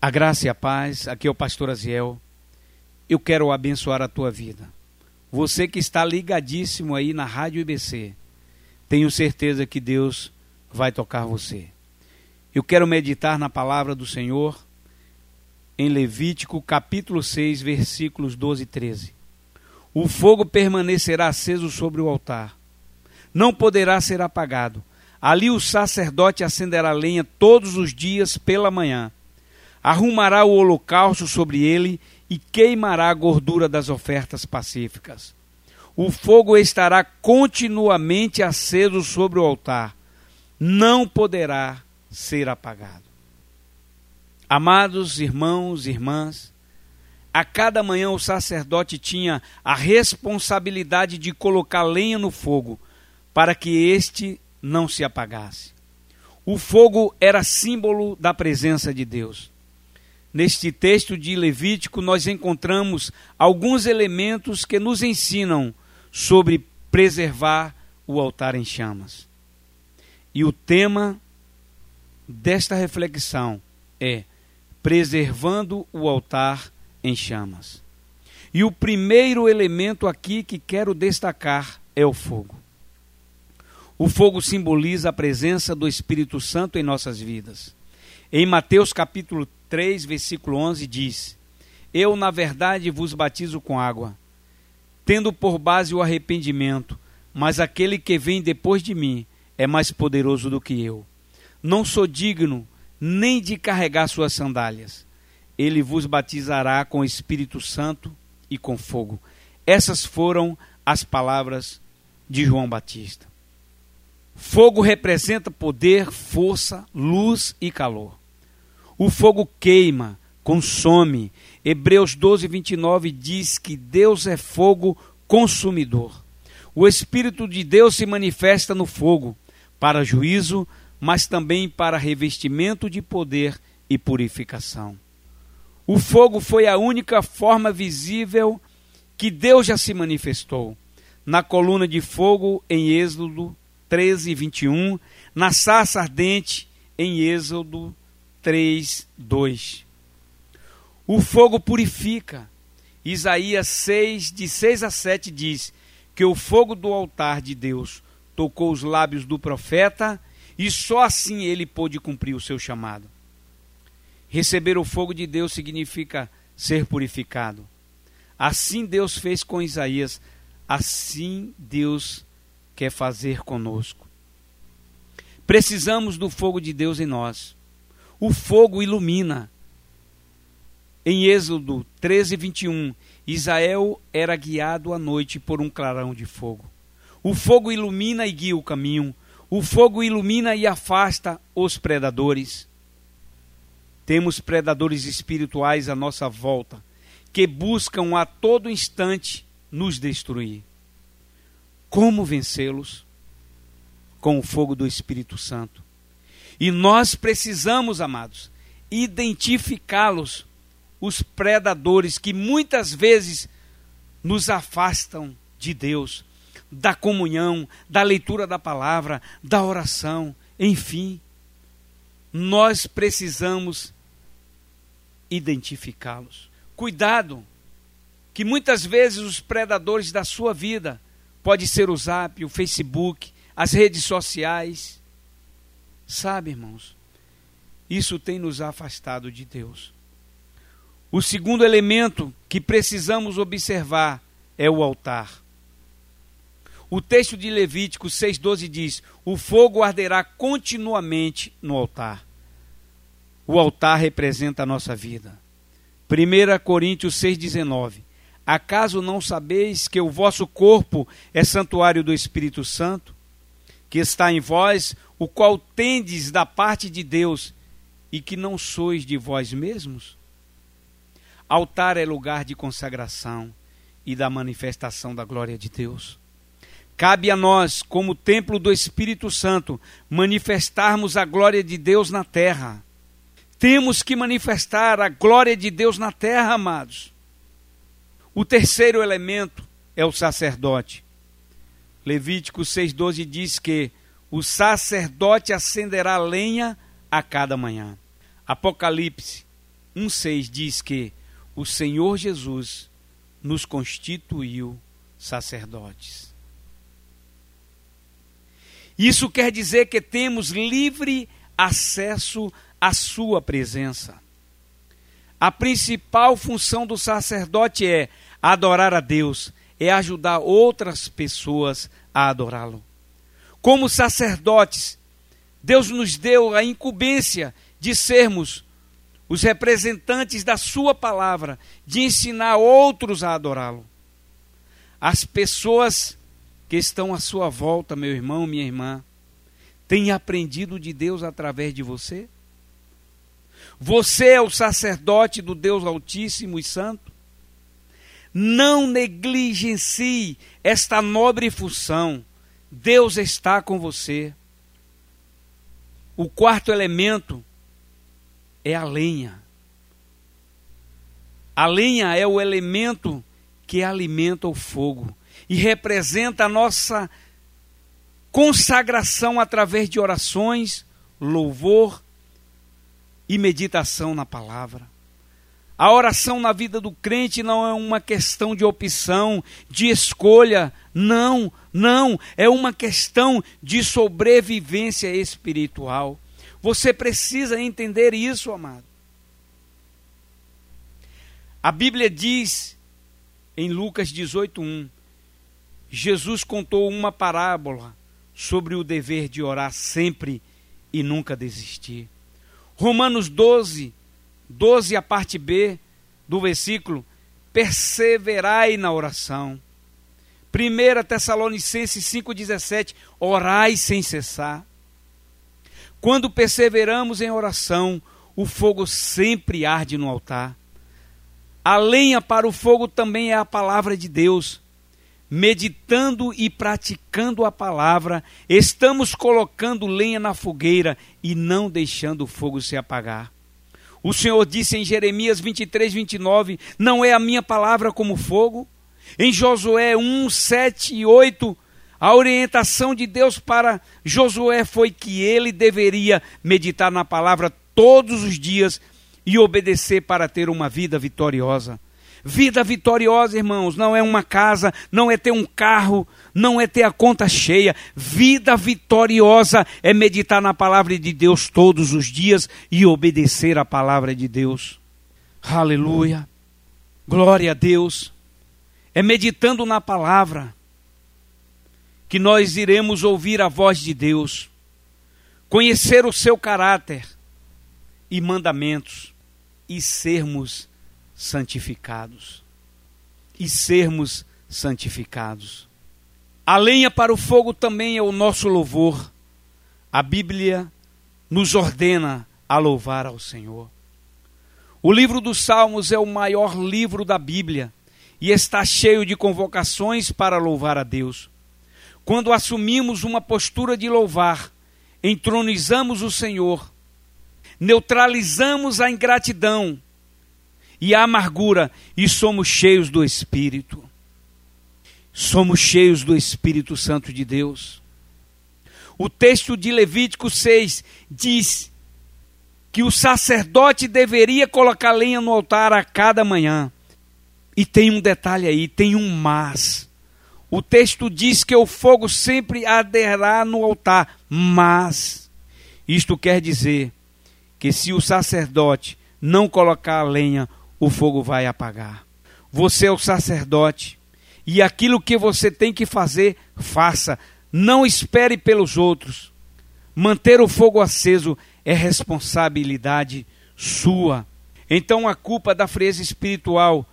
A graça e a paz, aqui é o pastor Aziel. Eu quero abençoar a tua vida. Você que está ligadíssimo aí na Rádio IBC, tenho certeza que Deus vai tocar você. Eu quero meditar na palavra do Senhor em Levítico capítulo 6, versículos 12 e 13. O fogo permanecerá aceso sobre o altar, não poderá ser apagado. Ali o sacerdote acenderá lenha todos os dias pela manhã arrumará o holocausto sobre ele e queimará a gordura das ofertas pacíficas. O fogo estará continuamente aceso sobre o altar, não poderá ser apagado. Amados irmãos e irmãs, a cada manhã o sacerdote tinha a responsabilidade de colocar lenha no fogo, para que este não se apagasse. O fogo era símbolo da presença de Deus. Neste texto de Levítico, nós encontramos alguns elementos que nos ensinam sobre preservar o altar em chamas. E o tema desta reflexão é preservando o altar em chamas. E o primeiro elemento aqui que quero destacar é o fogo. O fogo simboliza a presença do Espírito Santo em nossas vidas. Em Mateus capítulo 3, versículo 11 diz: Eu, na verdade, vos batizo com água, tendo por base o arrependimento, mas aquele que vem depois de mim é mais poderoso do que eu. Não sou digno nem de carregar suas sandálias. Ele vos batizará com o Espírito Santo e com fogo. Essas foram as palavras de João Batista. Fogo representa poder, força, luz e calor. O fogo queima, consome. Hebreus 12, 29 diz que Deus é fogo consumidor. O Espírito de Deus se manifesta no fogo, para juízo, mas também para revestimento de poder e purificação. O fogo foi a única forma visível que Deus já se manifestou. Na coluna de fogo em Êxodo 13, 21, na sarça ardente em Êxodo 3, 2. O fogo purifica. Isaías 6, de 6 a 7 diz que o fogo do altar de Deus tocou os lábios do profeta e só assim ele pôde cumprir o seu chamado. Receber o fogo de Deus significa ser purificado. Assim Deus fez com Isaías, assim Deus quer fazer conosco. Precisamos do fogo de Deus em nós o fogo ilumina. Em Êxodo 13, 21, Israel era guiado à noite por um clarão de fogo. O fogo ilumina e guia o caminho. O fogo ilumina e afasta os predadores. Temos predadores espirituais à nossa volta que buscam a todo instante nos destruir. Como vencê-los? Com o fogo do Espírito Santo. E nós precisamos, amados, identificá-los, os predadores que muitas vezes nos afastam de Deus, da comunhão, da leitura da palavra, da oração, enfim. Nós precisamos identificá-los. Cuidado, que muitas vezes os predadores da sua vida pode ser o Zap, o Facebook, as redes sociais, Sabe, irmãos, isso tem nos afastado de Deus. O segundo elemento que precisamos observar é o altar. O texto de Levítico 6,12 diz: O fogo arderá continuamente no altar. O altar representa a nossa vida. 1 Coríntios 6,19: Acaso não sabeis que o vosso corpo é santuário do Espírito Santo, que está em vós, o qual tendes da parte de Deus e que não sois de vós mesmos? Altar é lugar de consagração e da manifestação da glória de Deus. Cabe a nós, como templo do Espírito Santo, manifestarmos a glória de Deus na terra. Temos que manifestar a glória de Deus na terra, amados. O terceiro elemento é o sacerdote. Levítico 6,12 diz que o sacerdote acenderá lenha a cada manhã. Apocalipse 1,6 diz que o Senhor Jesus nos constituiu sacerdotes. Isso quer dizer que temos livre acesso à Sua presença. A principal função do sacerdote é adorar a Deus, é ajudar outras pessoas a adorá-lo. Como sacerdotes, Deus nos deu a incumbência de sermos os representantes da Sua palavra, de ensinar outros a adorá-lo. As pessoas que estão à sua volta, meu irmão, minha irmã, têm aprendido de Deus através de você? Você é o sacerdote do Deus Altíssimo e Santo? Não negligencie esta nobre função. Deus está com você. O quarto elemento é a lenha. A lenha é o elemento que alimenta o fogo e representa a nossa consagração através de orações, louvor e meditação na palavra. A oração na vida do crente não é uma questão de opção, de escolha, não, não, é uma questão de sobrevivência espiritual. Você precisa entender isso, amado. A Bíblia diz em Lucas 18:1, Jesus contou uma parábola sobre o dever de orar sempre e nunca desistir. Romanos 12, 12 a parte B do versículo, perseverai na oração. 1 Tessalonicenses 5,17, orai sem cessar. Quando perseveramos em oração, o fogo sempre arde no altar. A lenha para o fogo também é a palavra de Deus. Meditando e praticando a palavra, estamos colocando lenha na fogueira e não deixando o fogo se apagar. O Senhor disse em Jeremias 23, 29: Não é a minha palavra como fogo? Em Josué 1, 7 e 8, a orientação de Deus para Josué foi que ele deveria meditar na palavra todos os dias e obedecer para ter uma vida vitoriosa. Vida vitoriosa, irmãos, não é uma casa, não é ter um carro, não é ter a conta cheia. Vida vitoriosa é meditar na palavra de Deus todos os dias e obedecer a palavra de Deus. Aleluia. Glória a Deus. É meditando na palavra que nós iremos ouvir a voz de Deus, conhecer o seu caráter e mandamentos e sermos santificados. E sermos santificados. A lenha para o fogo também é o nosso louvor. A Bíblia nos ordena a louvar ao Senhor. O livro dos Salmos é o maior livro da Bíblia e está cheio de convocações para louvar a Deus. Quando assumimos uma postura de louvar, entronizamos o Senhor neutralizamos a ingratidão e a amargura e somos cheios do Espírito. Somos cheios do Espírito Santo de Deus. O texto de Levítico 6 diz que o sacerdote deveria colocar lenha no altar a cada manhã. E tem um detalhe aí, tem um mas. O texto diz que o fogo sempre arderá no altar, mas isto quer dizer que se o sacerdote não colocar a lenha, o fogo vai apagar. Você é o sacerdote e aquilo que você tem que fazer, faça. Não espere pelos outros. Manter o fogo aceso é responsabilidade sua. Então a culpa da frieza espiritual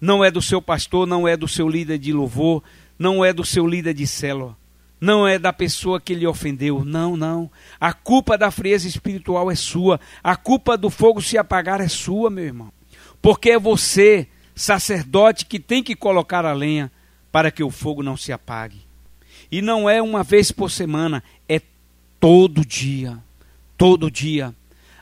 não é do seu pastor, não é do seu líder de louvor, não é do seu líder de célula não é da pessoa que lhe ofendeu. Não, não. A culpa da frieza espiritual é sua. A culpa do fogo se apagar é sua, meu irmão. Porque é você, sacerdote, que tem que colocar a lenha para que o fogo não se apague. E não é uma vez por semana, é todo dia. Todo dia.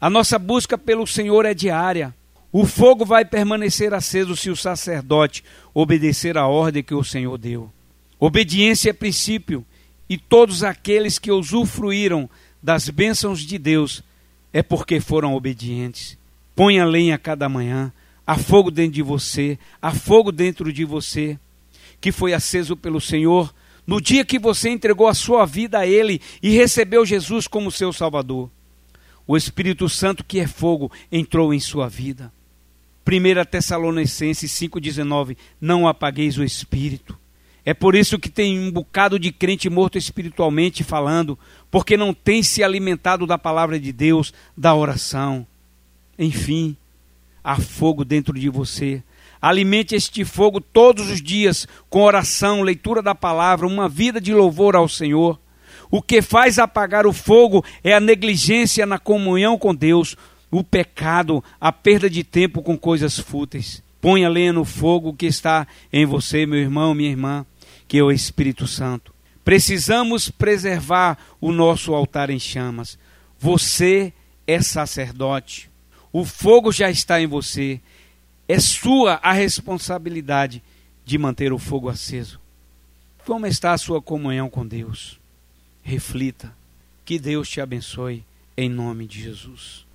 A nossa busca pelo Senhor é diária. O fogo vai permanecer aceso se o sacerdote obedecer a ordem que o Senhor deu. Obediência é princípio e todos aqueles que usufruíram das bênçãos de Deus é porque foram obedientes. Lenha a cada manhã. Há fogo dentro de você, há fogo dentro de você, que foi aceso pelo Senhor no dia que você entregou a sua vida a Ele e recebeu Jesus como seu Salvador. O Espírito Santo, que é fogo, entrou em sua vida. 1 Tessalonicenses 5,19: Não apagueis o Espírito. É por isso que tem um bocado de crente morto espiritualmente falando, porque não tem se alimentado da palavra de Deus, da oração. Enfim, há fogo dentro de você. Alimente este fogo todos os dias com oração, leitura da palavra, uma vida de louvor ao Senhor. O que faz apagar o fogo é a negligência na comunhão com Deus, o pecado, a perda de tempo com coisas fúteis. Ponha lenha no fogo que está em você, meu irmão, minha irmã, que é o Espírito Santo. Precisamos preservar o nosso altar em chamas. Você é sacerdote. O fogo já está em você. É sua a responsabilidade de manter o fogo aceso. Como está a sua comunhão com Deus? Reflita. Que Deus te abençoe em nome de Jesus.